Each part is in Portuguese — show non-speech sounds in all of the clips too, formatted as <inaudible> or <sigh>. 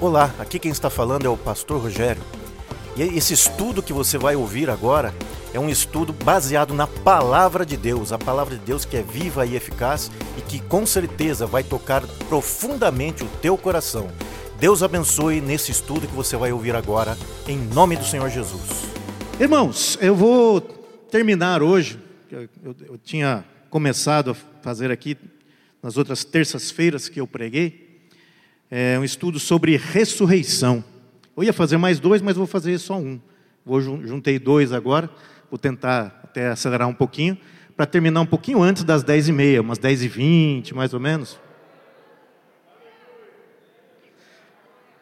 Olá, aqui quem está falando é o Pastor Rogério. E esse estudo que você vai ouvir agora é um estudo baseado na palavra de Deus, a palavra de Deus que é viva e eficaz e que com certeza vai tocar profundamente o teu coração. Deus abençoe nesse estudo que você vai ouvir agora, em nome do Senhor Jesus. Irmãos, eu vou terminar hoje, eu, eu, eu tinha começado a fazer aqui nas outras terças-feiras que eu preguei, é um estudo sobre ressurreição. Eu ia fazer mais dois, mas vou fazer só um. Vou juntei dois agora, vou tentar até acelerar um pouquinho, para terminar um pouquinho antes das dez e meia, umas dez e vinte, mais ou menos.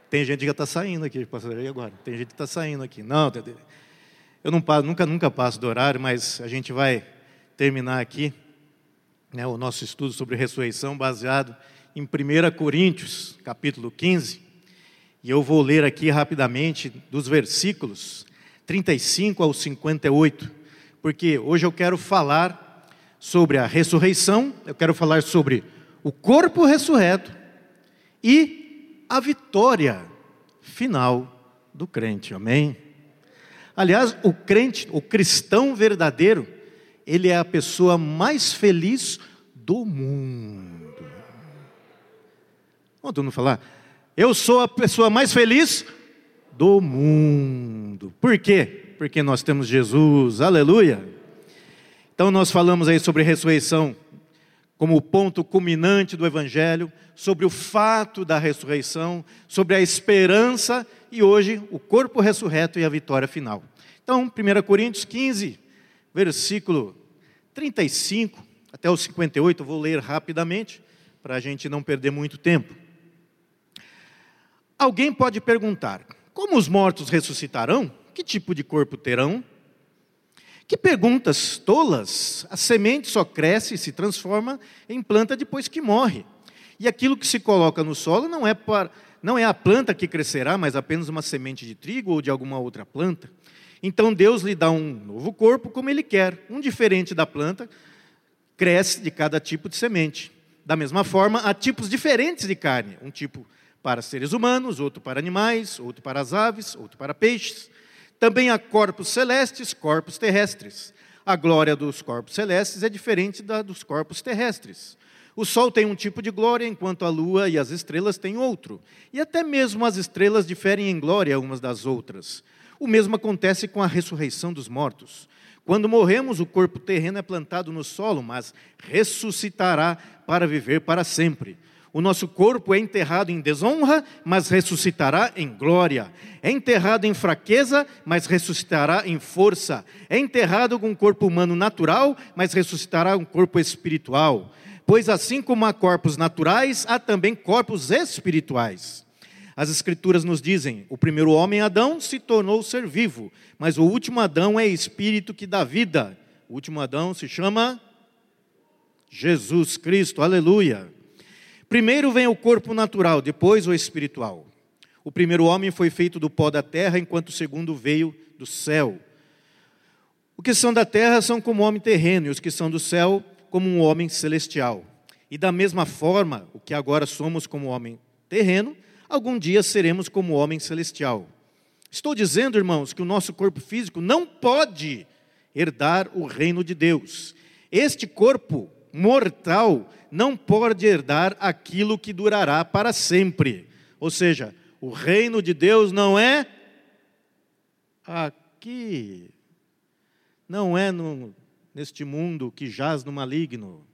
Tem gente que já está saindo aqui, pastor, e agora? Tem gente que está saindo aqui. Não, eu não passo, nunca, nunca passo do horário, mas a gente vai terminar aqui né, o nosso estudo sobre ressurreição baseado em 1 Coríntios, capítulo 15. E eu vou ler aqui rapidamente dos versículos 35 ao 58, porque hoje eu quero falar sobre a ressurreição, eu quero falar sobre o corpo ressurreto e a vitória final do crente. Amém? Aliás, o crente, o cristão verdadeiro, ele é a pessoa mais feliz do mundo. Vamos todo falar? Eu sou a pessoa mais feliz do mundo. Por quê? Porque nós temos Jesus, aleluia. Então nós falamos aí sobre ressurreição como o ponto culminante do Evangelho, sobre o fato da ressurreição, sobre a esperança e hoje o corpo ressurreto e a vitória final. Então, 1 Coríntios 15, versículo 35 até o 58, vou ler rapidamente, para a gente não perder muito tempo. Alguém pode perguntar: como os mortos ressuscitarão? Que tipo de corpo terão? Que perguntas tolas! A semente só cresce e se transforma em planta depois que morre. E aquilo que se coloca no solo não é, para, não é a planta que crescerá, mas apenas uma semente de trigo ou de alguma outra planta. Então Deus lhe dá um novo corpo como Ele quer, um diferente da planta, cresce de cada tipo de semente. Da mesma forma, há tipos diferentes de carne: um tipo para seres humanos, outro para animais, outro para as aves, outro para peixes. Também há corpos celestes, corpos terrestres. A glória dos corpos celestes é diferente da dos corpos terrestres. O sol tem um tipo de glória, enquanto a lua e as estrelas têm outro. E até mesmo as estrelas diferem em glória umas das outras. O mesmo acontece com a ressurreição dos mortos. Quando morremos, o corpo terreno é plantado no solo, mas ressuscitará para viver para sempre. O nosso corpo é enterrado em desonra, mas ressuscitará em glória. É enterrado em fraqueza, mas ressuscitará em força. É enterrado com um corpo humano natural, mas ressuscitará um corpo espiritual. Pois assim como há corpos naturais, há também corpos espirituais. As Escrituras nos dizem: o primeiro homem, Adão, se tornou ser vivo, mas o último Adão é espírito que dá vida. O último Adão se chama Jesus Cristo, aleluia. Primeiro vem o corpo natural, depois o espiritual. O primeiro homem foi feito do pó da terra, enquanto o segundo veio do céu. Os que são da terra são como homem terreno, e os que são do céu, como um homem celestial. E da mesma forma, o que agora somos como homem terreno, algum dia seremos como homem celestial. Estou dizendo, irmãos, que o nosso corpo físico não pode herdar o reino de Deus. Este corpo mortal não pode herdar aquilo que durará para sempre. Ou seja, o reino de Deus não é aqui, não é no, neste mundo que jaz no maligno.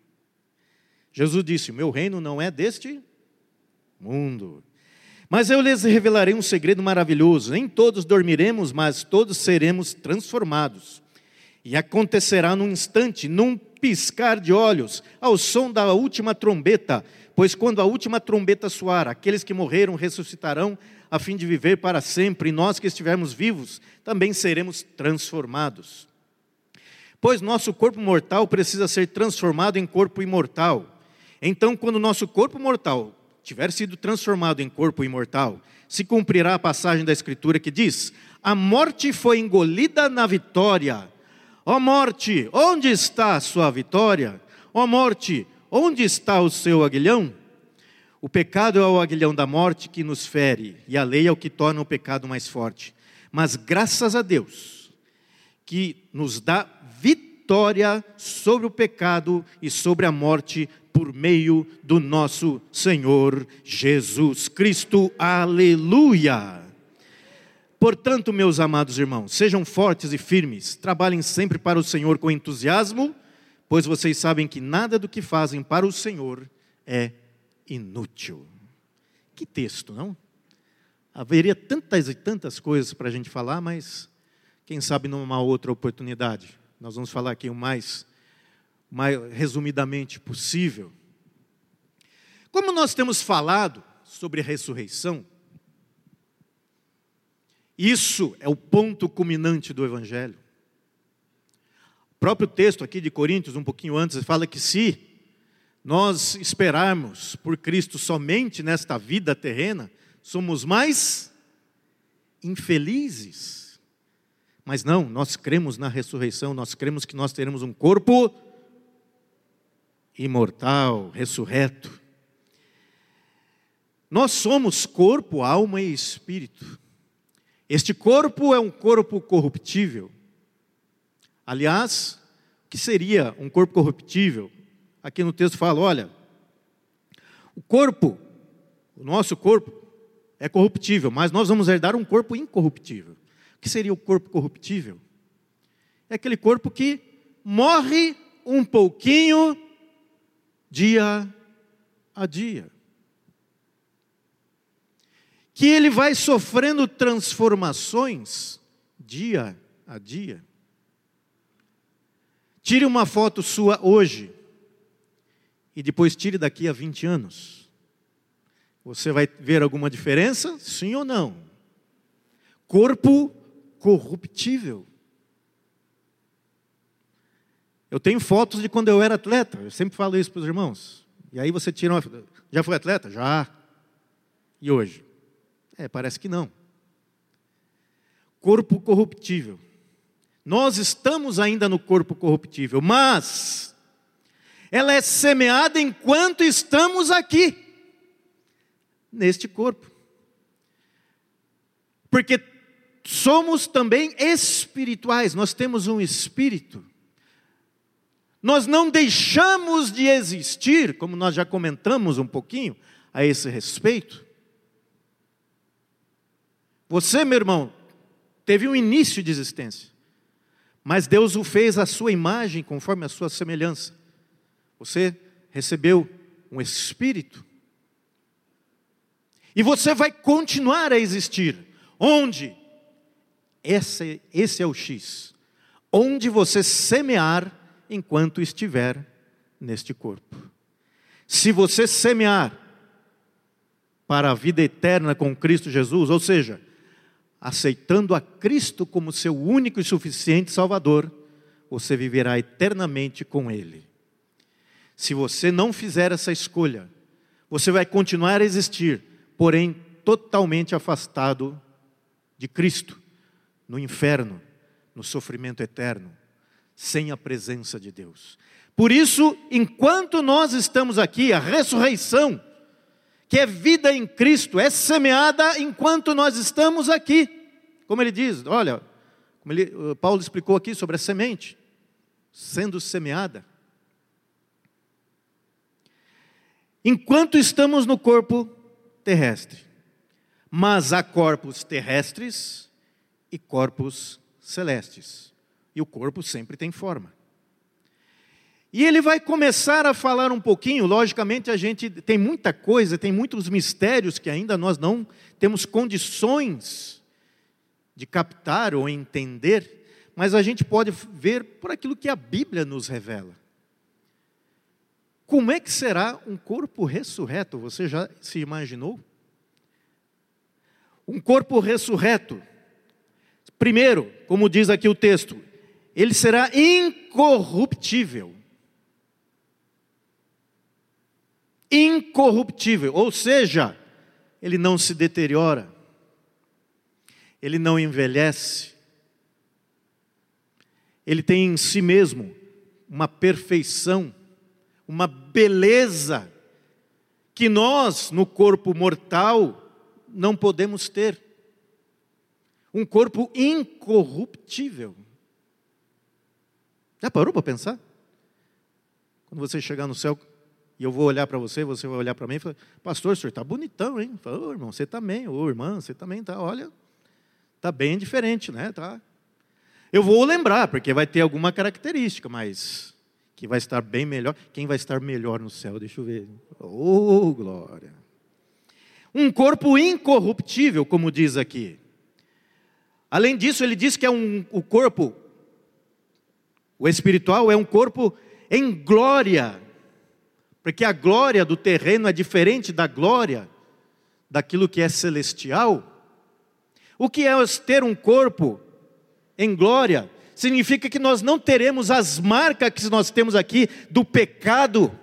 Jesus disse: Meu reino não é deste mundo. Mas eu lhes revelarei um segredo maravilhoso: nem todos dormiremos, mas todos seremos transformados. E acontecerá num instante, num piscar de olhos, ao som da última trombeta, pois quando a última trombeta soar, aqueles que morreram ressuscitarão a fim de viver para sempre, e nós que estivermos vivos também seremos transformados. Pois nosso corpo mortal precisa ser transformado em corpo imortal. Então, quando nosso corpo mortal tiver sido transformado em corpo imortal, se cumprirá a passagem da Escritura que diz: A morte foi engolida na vitória. Ó morte, onde está a sua vitória? Ó morte, onde está o seu aguilhão? O pecado é o aguilhão da morte que nos fere, e a lei é o que torna o pecado mais forte. Mas graças a Deus, que nos dá vitória sobre o pecado e sobre a morte por meio do nosso Senhor Jesus Cristo. Aleluia! Portanto, meus amados irmãos, sejam fortes e firmes, trabalhem sempre para o Senhor com entusiasmo, pois vocês sabem que nada do que fazem para o Senhor é inútil. Que texto, não? Haveria tantas e tantas coisas para a gente falar, mas quem sabe numa outra oportunidade. Nós vamos falar aqui o mais, mais resumidamente possível. Como nós temos falado sobre a ressurreição, isso é o ponto culminante do Evangelho. O próprio texto aqui de Coríntios, um pouquinho antes, fala que se nós esperarmos por Cristo somente nesta vida terrena, somos mais infelizes. Mas não, nós cremos na ressurreição, nós cremos que nós teremos um corpo imortal, ressurreto. Nós somos corpo, alma e espírito. Este corpo é um corpo corruptível. Aliás, o que seria um corpo corruptível? aqui no texto fala: olha, o corpo, o nosso corpo, é corruptível, mas nós vamos herdar um corpo incorruptível. O que seria o corpo corruptível? É aquele corpo que morre um pouquinho dia a dia. Que ele vai sofrendo transformações dia a dia. Tire uma foto sua hoje e depois tire daqui a 20 anos. Você vai ver alguma diferença? Sim ou não? Corpo corruptível. Eu tenho fotos de quando eu era atleta, eu sempre falo isso para os irmãos. E aí você tira uma. Já foi atleta? Já. E hoje? É, parece que não. Corpo corruptível. Nós estamos ainda no corpo corruptível, mas ela é semeada enquanto estamos aqui, neste corpo. Porque somos também espirituais, nós temos um espírito. Nós não deixamos de existir, como nós já comentamos um pouquinho a esse respeito. Você, meu irmão, teve um início de existência, mas Deus o fez à sua imagem, conforme a sua semelhança. Você recebeu um espírito. E você vai continuar a existir. Onde? Esse, esse é o X. Onde você semear enquanto estiver neste corpo. Se você semear para a vida eterna com Cristo Jesus, ou seja, aceitando a Cristo como seu único e suficiente Salvador, você viverá eternamente com Ele. Se você não fizer essa escolha, você vai continuar a existir, porém totalmente afastado de Cristo, no inferno, no sofrimento eterno, sem a presença de Deus. Por isso, enquanto nós estamos aqui, a ressurreição, que é vida em Cristo, é semeada enquanto nós estamos aqui. Como ele diz, olha, como ele, Paulo explicou aqui sobre a semente, sendo semeada. enquanto estamos no corpo terrestre. Mas há corpos terrestres e corpos celestes. E o corpo sempre tem forma. E ele vai começar a falar um pouquinho, logicamente a gente tem muita coisa, tem muitos mistérios que ainda nós não temos condições de captar ou entender, mas a gente pode ver por aquilo que a Bíblia nos revela. Como é que será um corpo ressurreto? Você já se imaginou? Um corpo ressurreto. Primeiro, como diz aqui o texto, ele será incorruptível. Incorruptível, ou seja, ele não se deteriora, ele não envelhece, ele tem em si mesmo uma perfeição uma beleza que nós, no corpo mortal, não podemos ter. Um corpo incorruptível. Já parou para pensar? Quando você chegar no céu e eu vou olhar para você, você vai olhar para mim e falar, pastor, o senhor está bonitão, hein? Fala, ô irmão, você também, ô irmã, você também está, olha, está bem diferente, né? Tá. Eu vou lembrar, porque vai ter alguma característica, mas que vai estar bem melhor. Quem vai estar melhor no céu? Deixa eu ver. Oh, glória. Um corpo incorruptível, como diz aqui. Além disso, ele diz que é um, o corpo o espiritual é um corpo em glória, porque a glória do terreno é diferente da glória daquilo que é celestial. O que é ter um corpo em glória? Significa que nós não teremos as marcas que nós temos aqui do pecado,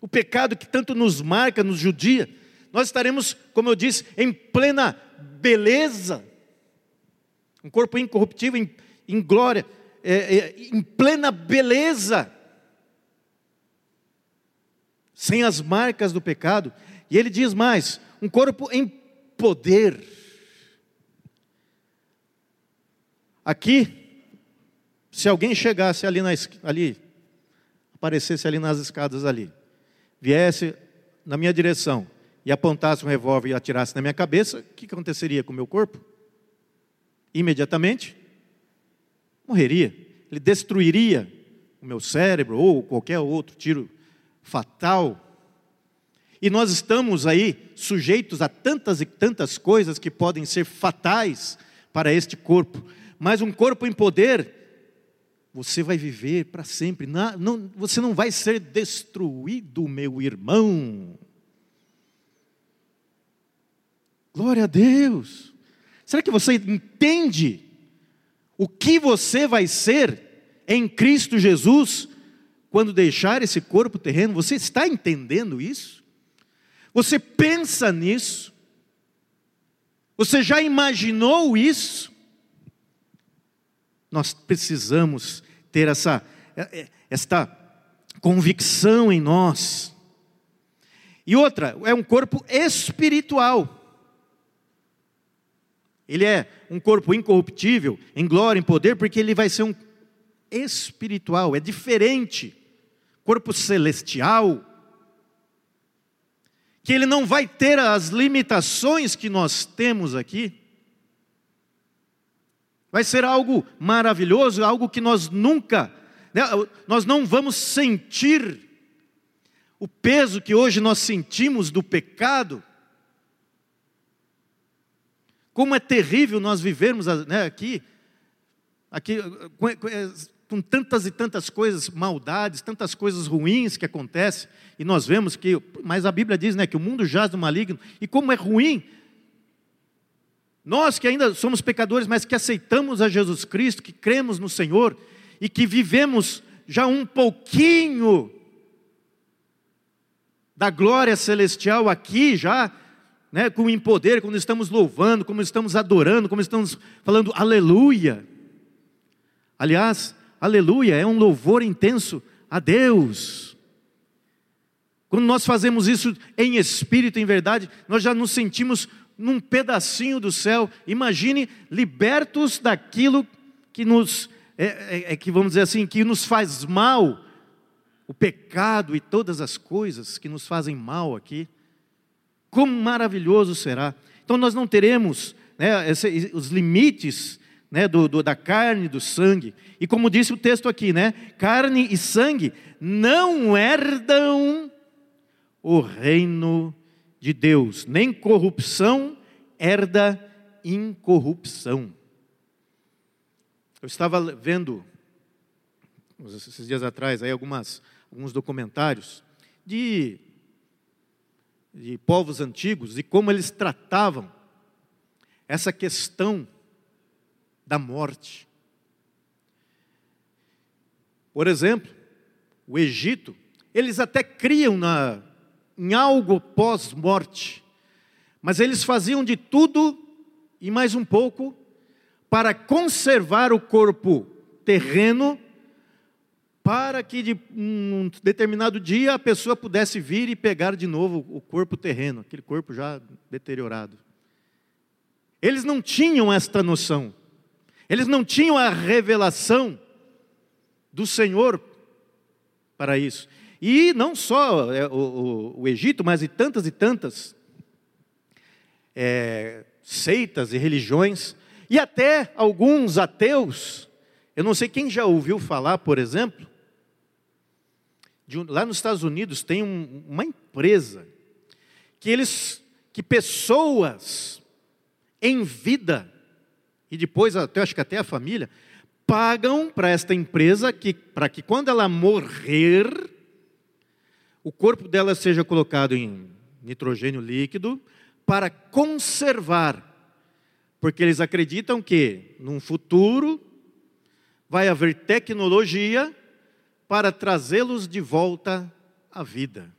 o pecado que tanto nos marca, nos judia. Nós estaremos, como eu disse, em plena beleza, um corpo incorruptível, em, em glória é, é, em plena beleza, sem as marcas do pecado. E ele diz mais: um corpo em poder. Aqui, se alguém chegasse ali, na, ali, aparecesse ali nas escadas ali, viesse na minha direção e apontasse um revólver e atirasse na minha cabeça, o que aconteceria com o meu corpo? Imediatamente, morreria. Ele destruiria o meu cérebro ou qualquer outro tiro fatal. E nós estamos aí sujeitos a tantas e tantas coisas que podem ser fatais para este corpo. Mas um corpo em poder, você vai viver para sempre. Não, não, você não vai ser destruído, meu irmão. Glória a Deus. Será que você entende o que você vai ser em Cristo Jesus quando deixar esse corpo terreno? Você está entendendo isso? Você pensa nisso? Você já imaginou isso? Nós precisamos ter essa, esta convicção em nós. E outra, é um corpo espiritual. Ele é um corpo incorruptível, em glória, em poder, porque ele vai ser um espiritual, é diferente. Corpo celestial. Que ele não vai ter as limitações que nós temos aqui. Vai ser algo maravilhoso, algo que nós nunca, né, nós não vamos sentir o peso que hoje nós sentimos do pecado como é terrível nós vivermos né, aqui, aqui com, tantas e tantas coisas, maldades, tantas coisas ruins que acontecem, e nós vemos que, mas a Bíblia diz né, que o mundo jaz do maligno, e como é ruim, nós que ainda somos pecadores, mas que aceitamos a Jesus Cristo, que cremos no Senhor, e que vivemos já um pouquinho da glória celestial aqui já, né, com em poder, quando estamos louvando, como estamos adorando, como estamos falando aleluia. Aliás, aleluia é um louvor intenso a Deus. Quando nós fazemos isso em espírito, em verdade, nós já nos sentimos num pedacinho do céu. Imagine libertos daquilo que nos é, é, é, que vamos dizer assim, que nos faz mal, o pecado e todas as coisas que nos fazem mal aqui. Como maravilhoso será. Então nós não teremos né, esse, os limites né, do, do, da carne do sangue. E como disse o texto aqui, né, carne e sangue não herdam o reino de Deus, nem corrupção herda incorrupção. Eu estava vendo esses dias atrás aí algumas alguns documentários de de povos antigos e como eles tratavam essa questão da morte. Por exemplo, o Egito, eles até criam na, em algo pós-morte, mas eles faziam de tudo e mais um pouco para conservar o corpo terreno para que de um determinado dia a pessoa pudesse vir e pegar de novo o corpo terreno, aquele corpo já deteriorado. Eles não tinham esta noção, eles não tinham a revelação do Senhor para isso. E não só é, o, o, o Egito, mas e tantas e tantas é, seitas e religiões, e até alguns ateus. Eu não sei quem já ouviu falar, por exemplo, de, lá nos Estados Unidos tem um, uma empresa que eles, que pessoas em vida, e depois até acho que até a família, pagam para esta empresa que para que quando ela morrer, o corpo dela seja colocado em nitrogênio líquido para conservar. Porque eles acreditam que num futuro vai haver tecnologia para trazê-los de volta à vida.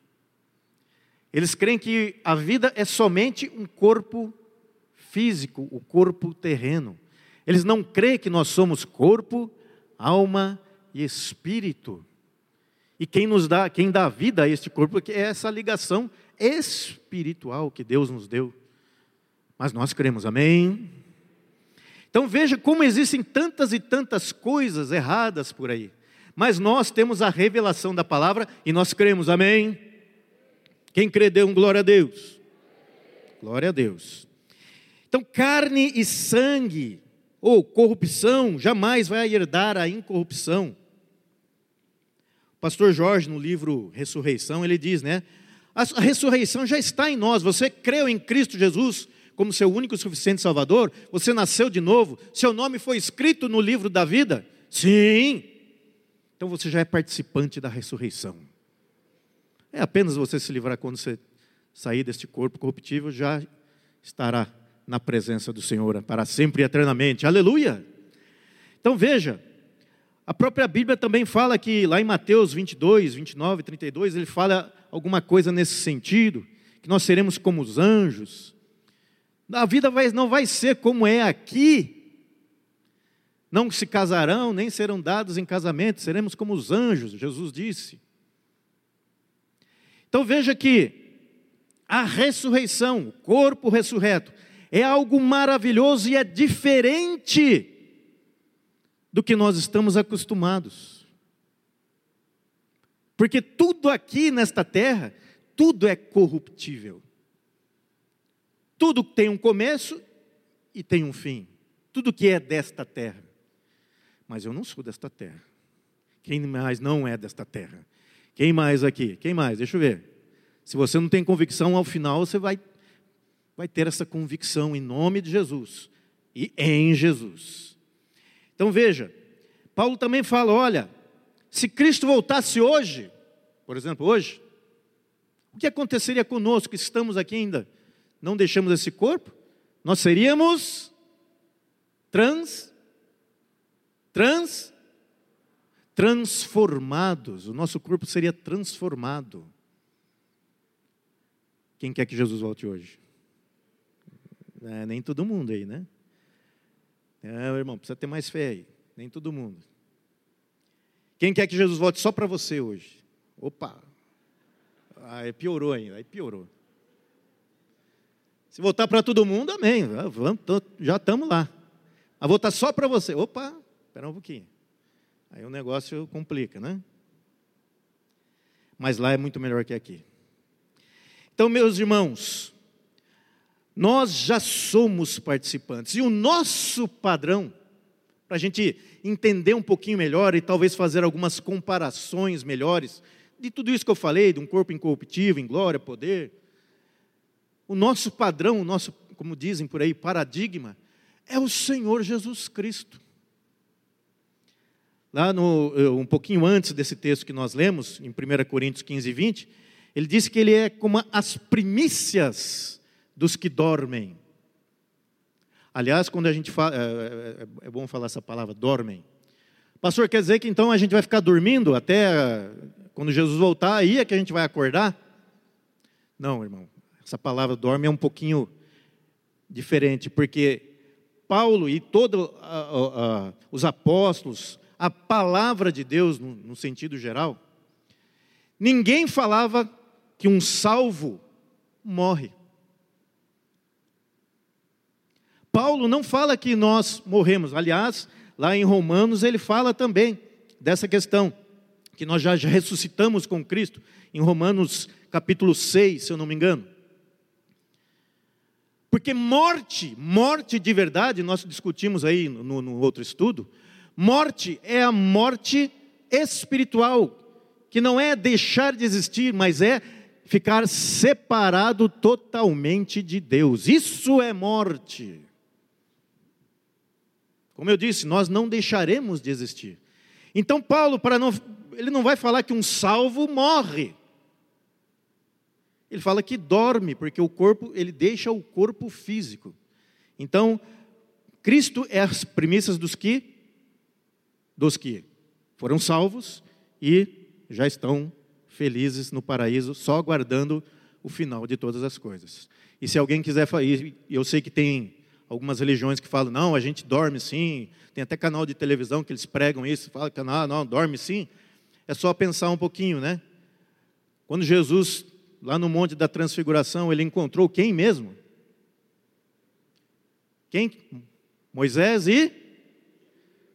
Eles creem que a vida é somente um corpo físico, o corpo terreno. Eles não creem que nós somos corpo, alma e espírito. E quem nos dá, quem dá vida a este corpo é essa ligação espiritual que Deus nos deu. Mas nós cremos, amém? Então veja como existem tantas e tantas coisas erradas por aí. Mas nós temos a revelação da palavra e nós cremos, amém? Quem crê, dê um glória a Deus. Glória a Deus. Então, carne e sangue, ou corrupção, jamais vai herdar a incorrupção. O pastor Jorge, no livro Ressurreição, ele diz, né? A ressurreição já está em nós. Você creu em Cristo Jesus como seu único e suficiente Salvador? Você nasceu de novo? Seu nome foi escrito no livro da vida? Sim. Então você já é participante da ressurreição. É apenas você se livrar quando você sair deste corpo corruptível, já estará na presença do Senhor para sempre e eternamente. Aleluia! Então veja, a própria Bíblia também fala que lá em Mateus 22, 29, 32, ele fala alguma coisa nesse sentido, que nós seremos como os anjos. A vida vai, não vai ser como é aqui. Não se casarão, nem serão dados em casamento, seremos como os anjos, Jesus disse. Então veja que a ressurreição, o corpo ressurreto, é algo maravilhoso e é diferente do que nós estamos acostumados. Porque tudo aqui nesta terra, tudo é corruptível. Tudo tem um começo e tem um fim. Tudo que é desta terra. Mas eu não sou desta terra. Quem mais não é desta terra? Quem mais aqui? Quem mais? Deixa eu ver. Se você não tem convicção, ao final você vai vai ter essa convicção em nome de Jesus e em Jesus. Então veja, Paulo também fala: olha, se Cristo voltasse hoje, por exemplo, hoje, o que aconteceria conosco que estamos aqui ainda? Não deixamos esse corpo? Nós seríamos trans, trans, transformados. O nosso corpo seria transformado. Quem quer que Jesus volte hoje? É, nem todo mundo aí, né? É, irmão, precisa ter mais fé aí. Nem todo mundo. Quem quer que Jesus volte só para você hoje? Opa! Aí piorou ainda, aí piorou. Se voltar para todo mundo, amém. Vamos, já estamos lá. A voltar só para você. Opa, espera um pouquinho. Aí o negócio complica, né? Mas lá é muito melhor que aqui. Então, meus irmãos, nós já somos participantes. E o nosso padrão, para a gente entender um pouquinho melhor e talvez fazer algumas comparações melhores de tudo isso que eu falei, de um corpo incorruptível, em glória, poder. O nosso padrão, o nosso, como dizem por aí, paradigma, é o Senhor Jesus Cristo. Lá no, eh, um pouquinho antes desse texto que nós lemos, em 1 Coríntios 15 e 20, ele disse que ele é como as primícias dos que dormem. Aliás, quando a gente fala, é, é, é, bom falar essa palavra, dormem. Pastor, quer dizer que então a gente vai ficar dormindo até quando Jesus voltar, aí é que a gente vai acordar? Não, irmão. Essa palavra dorme é um pouquinho diferente, porque Paulo e todos os apóstolos, a palavra de Deus no, no sentido geral, ninguém falava que um salvo morre. Paulo não fala que nós morremos. Aliás, lá em Romanos ele fala também dessa questão, que nós já ressuscitamos com Cristo, em Romanos capítulo 6, se eu não me engano. Porque morte, morte de verdade, nós discutimos aí no, no outro estudo, morte é a morte espiritual, que não é deixar de existir, mas é ficar separado totalmente de Deus. Isso é morte. Como eu disse, nós não deixaremos de existir. Então Paulo, para não, ele não vai falar que um salvo morre. Ele fala que dorme, porque o corpo, ele deixa o corpo físico. Então, Cristo é as premissas dos que dos que foram salvos e já estão felizes no paraíso, só aguardando o final de todas as coisas. E se alguém quiser, eu sei que tem algumas religiões que falam, não, a gente dorme sim, tem até canal de televisão que eles pregam isso, falam que não, não, dorme sim. É só pensar um pouquinho, né? Quando Jesus, lá no Monte da Transfiguração, ele encontrou quem mesmo? Quem? Moisés e.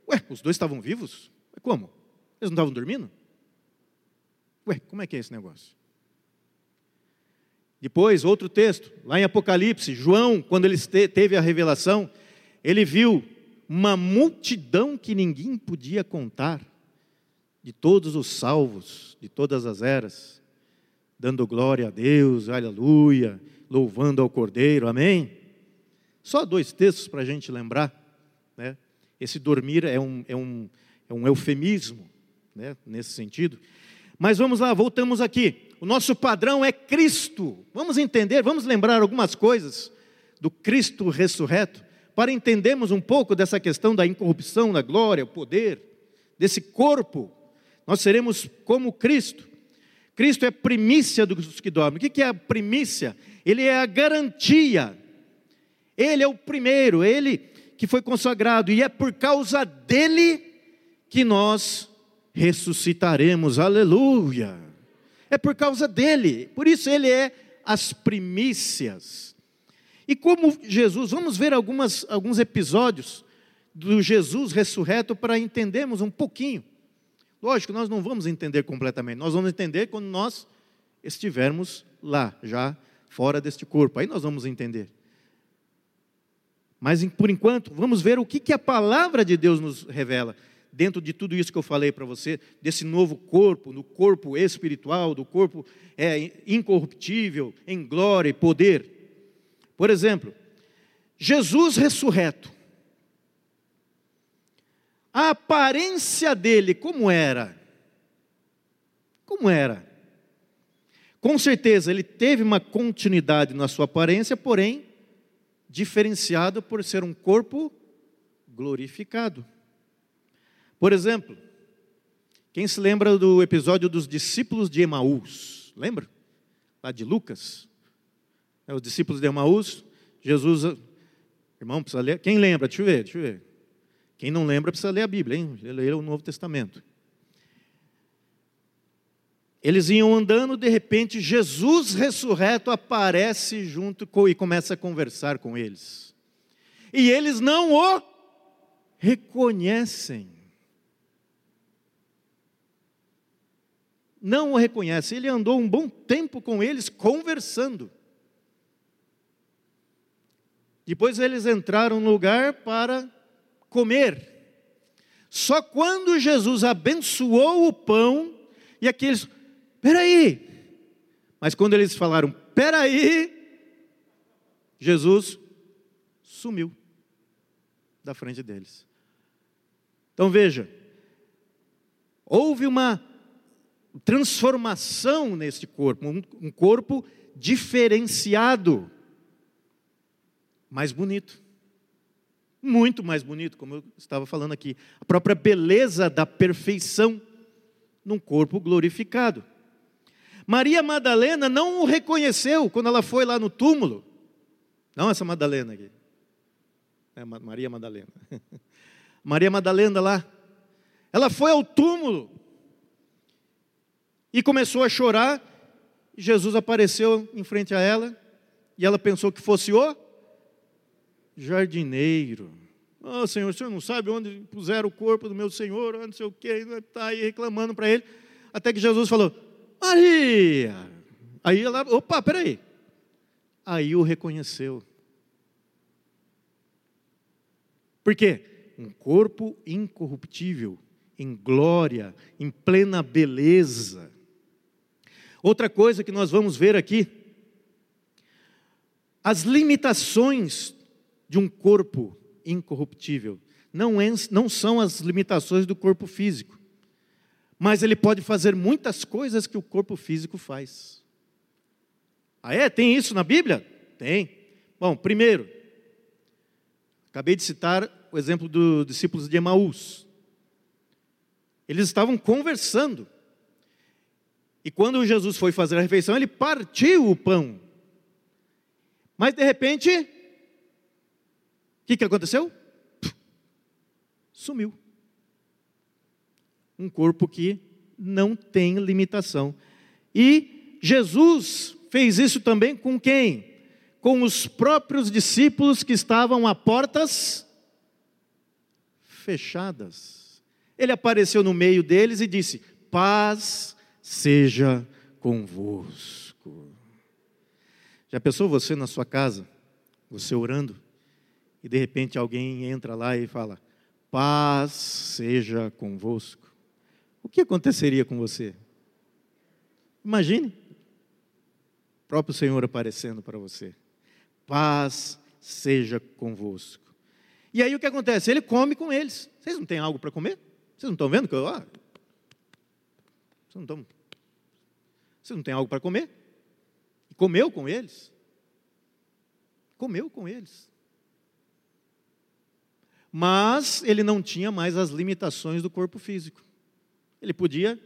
Ué, os dois estavam vivos? Como? Eles não estavam dormindo? Ué, como é que é esse negócio? Depois, outro texto, lá em Apocalipse, João, quando ele teve a revelação, ele viu uma multidão que ninguém podia contar, de todos os salvos, de todas as eras, dando glória a Deus, aleluia, louvando ao Cordeiro, amém? Só dois textos para a gente lembrar, né? Esse dormir é um, é um, é um eufemismo, né? nesse sentido. Mas vamos lá, voltamos aqui o nosso padrão é Cristo. Vamos entender, vamos lembrar algumas coisas do Cristo ressurreto, para entendermos um pouco dessa questão da incorrupção, da glória, o poder, desse corpo. Nós seremos como Cristo. Cristo é primícia dos que dormem. O que é a primícia? Ele é a garantia. Ele é o primeiro, ele que foi consagrado, e é por causa dele que nós ressuscitaremos. Aleluia é por causa dele. Por isso ele é as primícias. E como Jesus, vamos ver algumas, alguns episódios do Jesus ressurreto para entendermos um pouquinho. Lógico, nós não vamos entender completamente, nós vamos entender quando nós estivermos lá, já fora deste corpo. Aí nós vamos entender. Mas por enquanto, vamos ver o que, que a palavra de Deus nos revela dentro de tudo isso que eu falei para você, desse novo corpo, no corpo espiritual, do corpo é, incorruptível, em glória e poder. Por exemplo, Jesus ressurreto. A aparência dele, como era? Como era? Com certeza, ele teve uma continuidade na sua aparência, porém, diferenciado por ser um corpo glorificado. Por exemplo, quem se lembra do episódio dos discípulos de Emaús? Lembra? Lá de Lucas? É, os discípulos de Emaús, Jesus. Irmão, precisa ler. Quem lembra? Deixa eu ver, deixa eu ver. Quem não lembra precisa ler a Bíblia, hein? Ler o Novo Testamento. Eles iam andando, de repente, Jesus ressurreto aparece junto com, e começa a conversar com eles. E eles não o reconhecem. Não o reconhece. Ele andou um bom tempo com eles conversando. Depois eles entraram no lugar para comer. Só quando Jesus abençoou o pão e aqueles, peraí. Mas quando eles falaram, peraí, Jesus sumiu da frente deles. Então veja, houve uma transformação nesse corpo, um, um corpo diferenciado, mais bonito. Muito mais bonito, como eu estava falando aqui. A própria beleza da perfeição num corpo glorificado. Maria Madalena não o reconheceu quando ela foi lá no túmulo. Não essa Madalena aqui. É Maria Madalena. <laughs> Maria Madalena lá. Ela foi ao túmulo e começou a chorar. Jesus apareceu em frente a ela e ela pensou que fosse o jardineiro. Oh, Senhor, o senhor não sabe onde puseram o corpo do meu Senhor, onde sei o quê, está aí reclamando para ele. Até que Jesus falou: Maria! Aí ela, opa, peraí. Aí o reconheceu. Por quê? Um corpo incorruptível, em glória, em plena beleza. Outra coisa que nós vamos ver aqui, as limitações de um corpo incorruptível não, é, não são as limitações do corpo físico, mas ele pode fazer muitas coisas que o corpo físico faz. Ah, é? Tem isso na Bíblia? Tem. Bom, primeiro, acabei de citar o exemplo dos discípulos de Emaús. Eles estavam conversando. E quando Jesus foi fazer a refeição, ele partiu o pão. Mas de repente, o que, que aconteceu? Sumiu. Um corpo que não tem limitação. E Jesus fez isso também com quem? Com os próprios discípulos que estavam a portas fechadas. Ele apareceu no meio deles e disse: Paz seja convosco. Já pensou você na sua casa, você orando, e de repente alguém entra lá e fala: Paz seja convosco. O que aconteceria com você? Imagine o próprio Senhor aparecendo para você. Paz seja convosco. E aí o que acontece? Ele come com eles. Vocês não têm algo para comer? Vocês não estão vendo que eu. Ah, vocês não estão. Vocês não têm algo para comer? E comeu com eles. Comeu com eles. Mas ele não tinha mais as limitações do corpo físico. Ele podia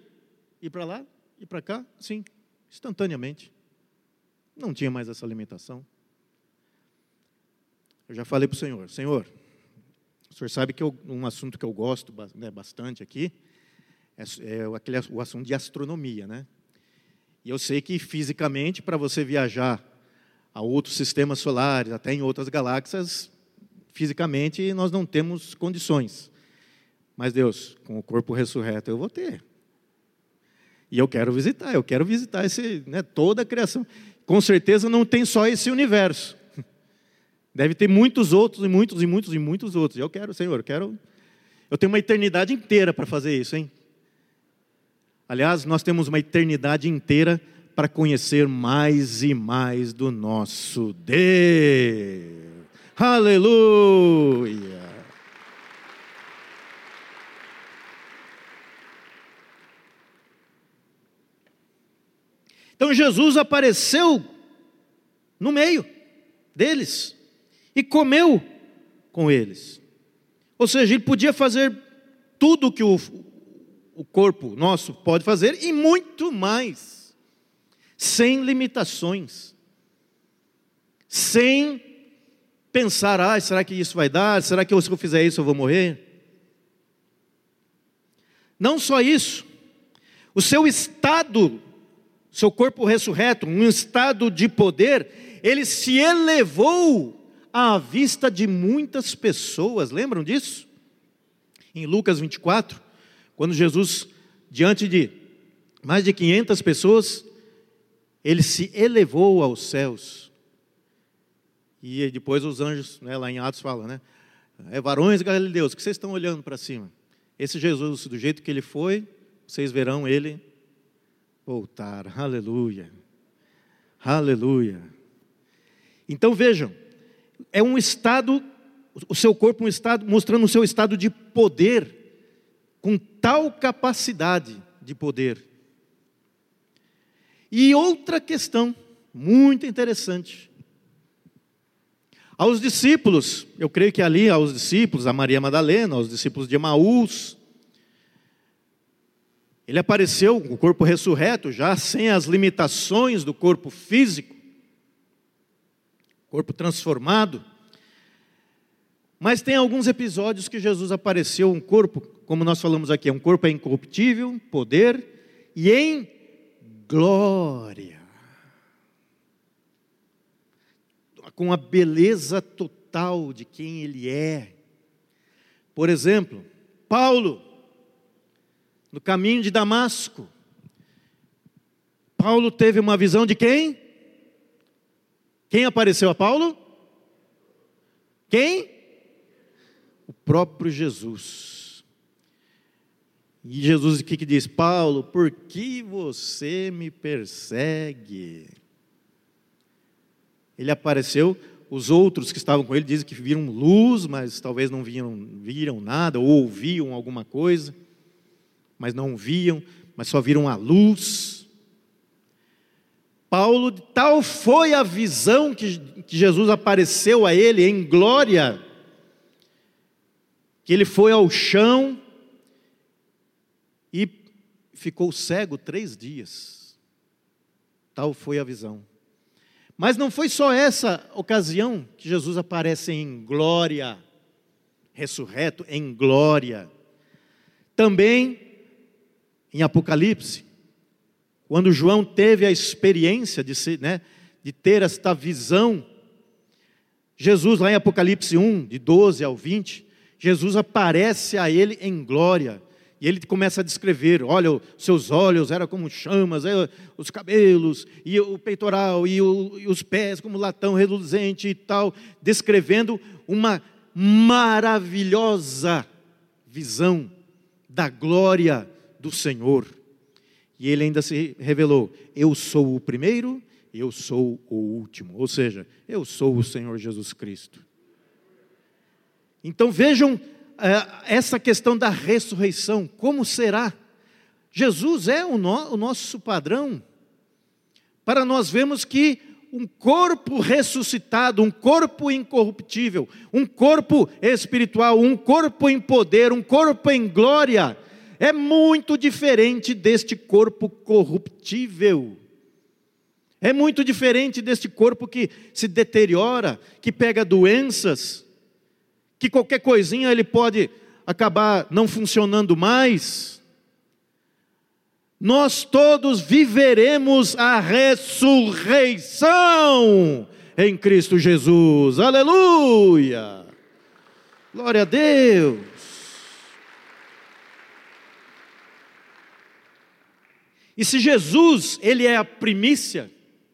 ir para lá, ir para cá, sim, instantaneamente. Não tinha mais essa limitação. Eu já falei para o Senhor: Senhor, o senhor sabe que eu, um assunto que eu gosto né, bastante aqui é, é aquele, o assunto de astronomia, né? E eu sei que fisicamente, para você viajar a outros sistemas solares, até em outras galáxias, fisicamente nós não temos condições. Mas Deus, com o corpo ressurreto, eu vou ter. E eu quero visitar, eu quero visitar esse, né, toda a criação. Com certeza não tem só esse universo. <laughs> Deve ter muitos outros, e muitos, e muitos, e muitos outros. Eu quero, Senhor, eu quero. Eu tenho uma eternidade inteira para fazer isso, hein? Aliás, nós temos uma eternidade inteira para conhecer mais e mais do nosso Deus. Aleluia! Então Jesus apareceu no meio deles e comeu com eles. Ou seja, ele podia fazer tudo o que o, o corpo nosso pode fazer e muito mais, sem limitações, sem pensar, ah, será que isso vai dar? Será que se eu fizer isso eu vou morrer? Não só isso, o seu estado, seu corpo ressurreto, um estado de poder, ele se elevou à vista de muitas pessoas. Lembram disso? Em Lucas 24, quando Jesus, diante de mais de 500 pessoas, ele se elevou aos céus. E depois os anjos, né, lá em Atos, falam, né? É varões galileus, que vocês estão olhando para cima. Esse Jesus, do jeito que ele foi, vocês verão ele voltar. Aleluia. Aleluia. Então vejam, é um estado, o seu corpo um estado, mostrando o seu estado de poder, com tal capacidade de poder. E outra questão muito interessante. Aos discípulos, eu creio que ali aos discípulos, a Maria Madalena, aos discípulos de Emaús, ele apareceu com o corpo ressurreto, já sem as limitações do corpo físico corpo transformado. Mas tem alguns episódios que Jesus apareceu um corpo, como nós falamos aqui, é um corpo incorruptível, poder e em glória. Com a beleza total de quem ele é. Por exemplo, Paulo, no caminho de Damasco, Paulo teve uma visão de quem? Quem apareceu a Paulo? Quem? O próprio Jesus. E Jesus o que, que diz? Paulo, por que você me persegue? Ele apareceu, os outros que estavam com ele dizem que viram luz, mas talvez não viram, viram nada, ou ouviam alguma coisa, mas não viam, mas só viram a luz. Paulo, tal foi a visão que, que Jesus apareceu a ele em glória, que ele foi ao chão ficou cego três dias. Tal foi a visão. Mas não foi só essa ocasião que Jesus aparece em glória, ressurreto em glória. Também em Apocalipse, quando João teve a experiência de, ser, né, de ter esta visão, Jesus, lá em Apocalipse 1, de 12 ao 20, Jesus aparece a ele em glória. E ele começa a descrever: olha, seus olhos eram como chamas, é, os cabelos, e o peitoral, e, o, e os pés como latão reluzente e tal, descrevendo uma maravilhosa visão da glória do Senhor. E ele ainda se revelou: Eu sou o primeiro, eu sou o último. Ou seja, eu sou o Senhor Jesus Cristo. Então vejam essa questão da ressurreição: como será? Jesus é o, no, o nosso padrão, para nós vermos que um corpo ressuscitado, um corpo incorruptível, um corpo espiritual, um corpo em poder, um corpo em glória, é muito diferente deste corpo corruptível. É muito diferente deste corpo que se deteriora, que pega doenças, que qualquer coisinha ele pode acabar não funcionando mais. Nós todos viveremos a ressurreição em Cristo Jesus. Aleluia! Glória a Deus. E se Jesus, ele é a primícia,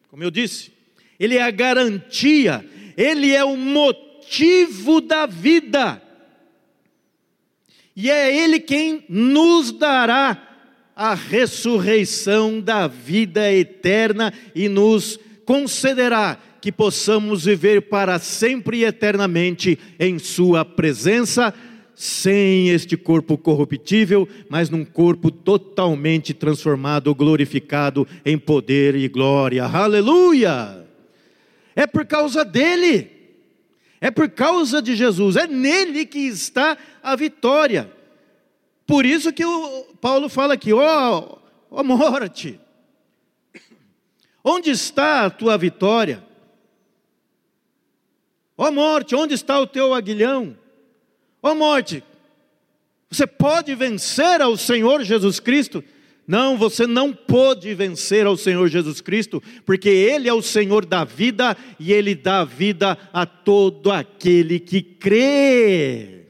como eu disse, ele é a garantia, ele é o motivo da vida. E é ele quem nos dará a ressurreição da vida eterna e nos concederá que possamos viver para sempre e eternamente em Sua presença sem este corpo corruptível, mas num corpo totalmente transformado, glorificado em poder e glória. Aleluia! É por causa dele, é por causa de Jesus, é nele que está a vitória. Por isso que o Paulo fala aqui, ó, oh, oh morte, onde está a tua vitória? Ó oh morte, onde está o teu aguilhão? Ó oh, morte, você pode vencer ao Senhor Jesus Cristo? Não, você não pode vencer ao Senhor Jesus Cristo, porque Ele é o Senhor da vida e Ele dá vida a todo aquele que crê.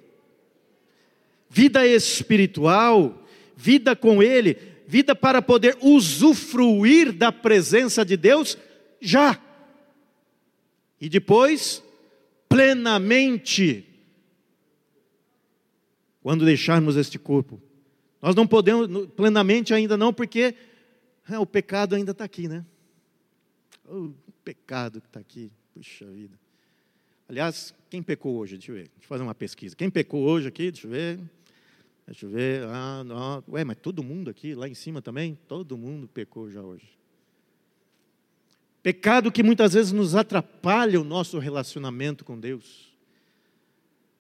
Vida espiritual, vida com Ele, vida para poder usufruir da presença de Deus já. E depois, plenamente quando deixarmos este corpo. Nós não podemos plenamente ainda não, porque é, o pecado ainda está aqui, né? O pecado que está aqui, puxa vida. Aliás, quem pecou hoje? Deixa eu ver, deixa eu fazer uma pesquisa. Quem pecou hoje aqui? Deixa eu ver. Deixa eu ver. Ah, não. Ué, mas todo mundo aqui, lá em cima também? Todo mundo pecou já hoje. Pecado que muitas vezes nos atrapalha o nosso relacionamento com Deus.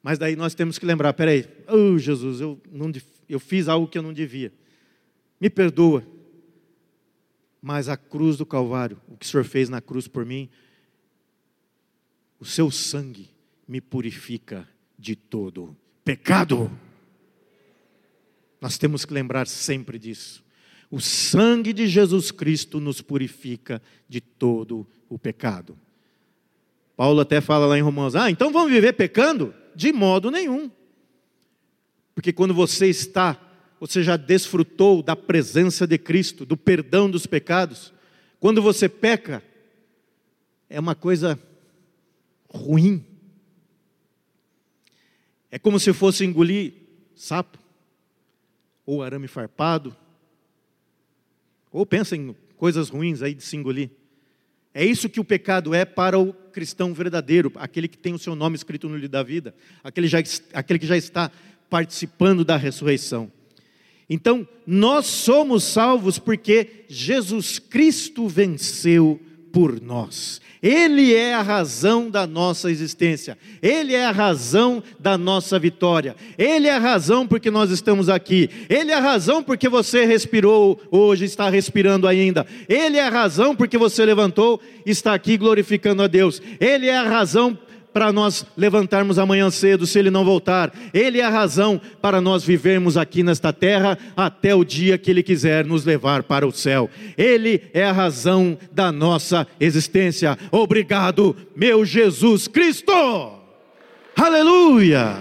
Mas daí nós temos que lembrar: peraí, oh Jesus, eu, não, eu fiz algo que eu não devia. Me perdoa. Mas a cruz do Calvário, o que o Senhor fez na cruz por mim, o seu sangue me purifica de todo pecado. Nós temos que lembrar sempre disso. O sangue de Jesus Cristo nos purifica de todo o pecado. Paulo até fala lá em Romanos: ah, então vamos viver pecando? De modo nenhum. Porque quando você está, você já desfrutou da presença de Cristo, do perdão dos pecados. Quando você peca, é uma coisa ruim. É como se fosse engolir sapo, ou arame farpado, ou pensa em coisas ruins aí de se engolir. É isso que o pecado é para o cristão verdadeiro, aquele que tem o seu nome escrito no livro da vida, aquele, já, aquele que já está participando da ressurreição. Então, nós somos salvos porque Jesus Cristo venceu por nós. Ele é a razão da nossa existência, Ele é a razão da nossa vitória, Ele é a razão porque nós estamos aqui, Ele é a razão porque você respirou hoje, está respirando ainda, Ele é a razão porque você levantou, está aqui glorificando a Deus, Ele é a razão para nós levantarmos amanhã cedo, se Ele não voltar. Ele é a razão para nós vivermos aqui nesta terra até o dia que Ele quiser nos levar para o céu. Ele é a razão da nossa existência. Obrigado, meu Jesus Cristo! Aleluia!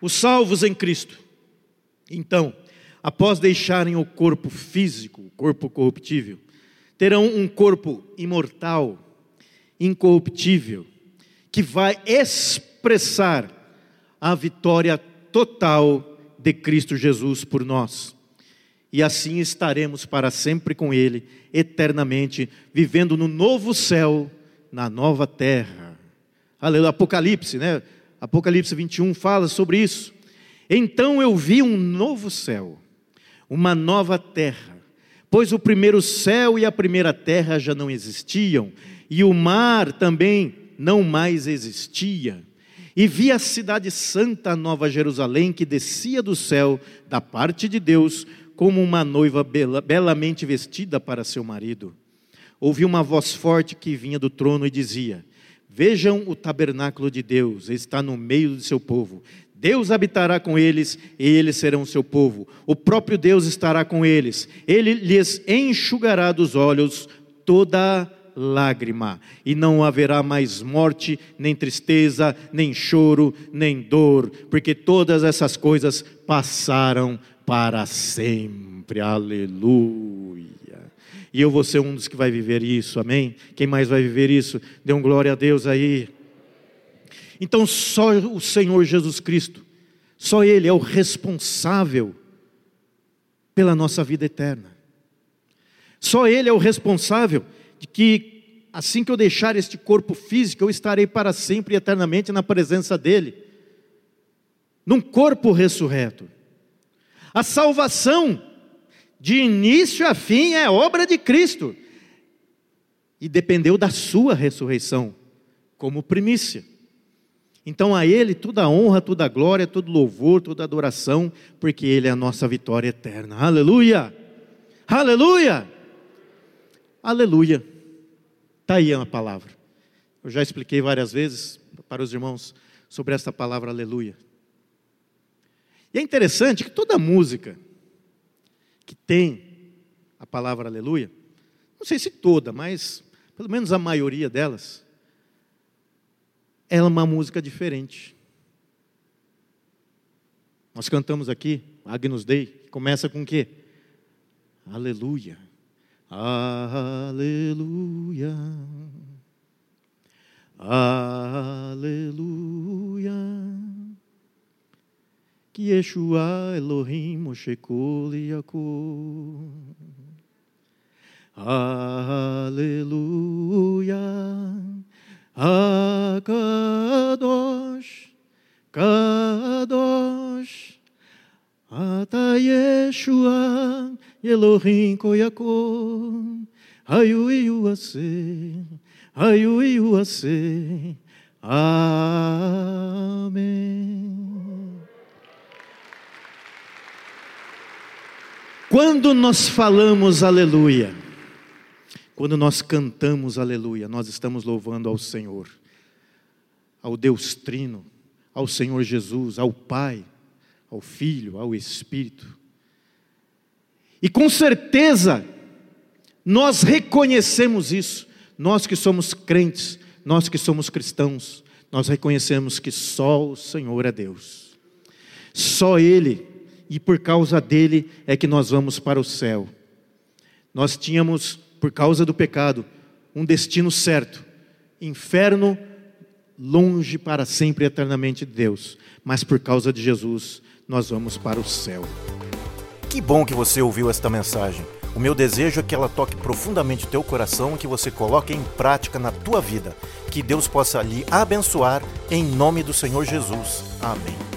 Os salvos em Cristo, então, após deixarem o corpo físico, o corpo corruptível, terão um corpo imortal, incorruptível, que vai expressar a vitória total de Cristo Jesus por nós. E assim estaremos para sempre com Ele, eternamente, vivendo no novo céu, na nova terra. Aleluia. Apocalipse, né? Apocalipse 21 fala sobre isso. Então eu vi um novo céu, uma nova terra pois o primeiro céu e a primeira terra já não existiam, e o mar também não mais existia. E vi a cidade santa, a nova Jerusalém, que descia do céu, da parte de Deus, como uma noiva bela, belamente vestida para seu marido. Ouvi uma voz forte que vinha do trono e dizia: Vejam o tabernáculo de Deus, está no meio de seu povo. Deus habitará com eles e eles serão seu povo. O próprio Deus estará com eles. Ele lhes enxugará dos olhos toda lágrima, e não haverá mais morte, nem tristeza, nem choro, nem dor, porque todas essas coisas passaram para sempre. Aleluia. E eu vou ser um dos que vai viver isso, amém? Quem mais vai viver isso? Dê um glória a Deus aí. Então só o Senhor Jesus Cristo, só Ele é o responsável pela nossa vida eterna. Só Ele é o responsável de que, assim que eu deixar este corpo físico, eu estarei para sempre e eternamente na presença dEle, num corpo ressurreto. A salvação, de início a fim, é obra de Cristo, e dependeu da Sua ressurreição, como primícia. Então a Ele toda a honra, toda a glória, todo louvor, toda adoração, porque Ele é a nossa vitória eterna. Aleluia! Aleluia! Aleluia! Está aí a palavra. Eu já expliquei várias vezes para os irmãos sobre esta palavra aleluia. E é interessante que toda música que tem a palavra aleluia, não sei se toda, mas pelo menos a maioria delas, é uma música diferente. Nós cantamos aqui, Agnus Dei, começa com o quê? Aleluia. Aleluia. Aleluia. Que Yeshua Elohim Moshe Kol Aleluia. הקדוש, קדוש, אתה ישוע, אלוהים כה יקום, היו יהיו עשה, היו יהיו עשה, Amém. Quando nós falamos aleluia, quando nós cantamos aleluia, nós estamos louvando ao Senhor, ao Deus Trino, ao Senhor Jesus, ao Pai, ao Filho, ao Espírito. E com certeza, nós reconhecemos isso, nós que somos crentes, nós que somos cristãos, nós reconhecemos que só o Senhor é Deus, só Ele, e por causa dele é que nós vamos para o céu. Nós tínhamos, por causa do pecado, um destino certo: inferno, longe para sempre eternamente de Deus, mas por causa de Jesus, nós vamos para o céu. Que bom que você ouviu esta mensagem. O meu desejo é que ela toque profundamente o teu coração e que você coloque em prática na tua vida. Que Deus possa lhe abençoar em nome do Senhor Jesus. Amém.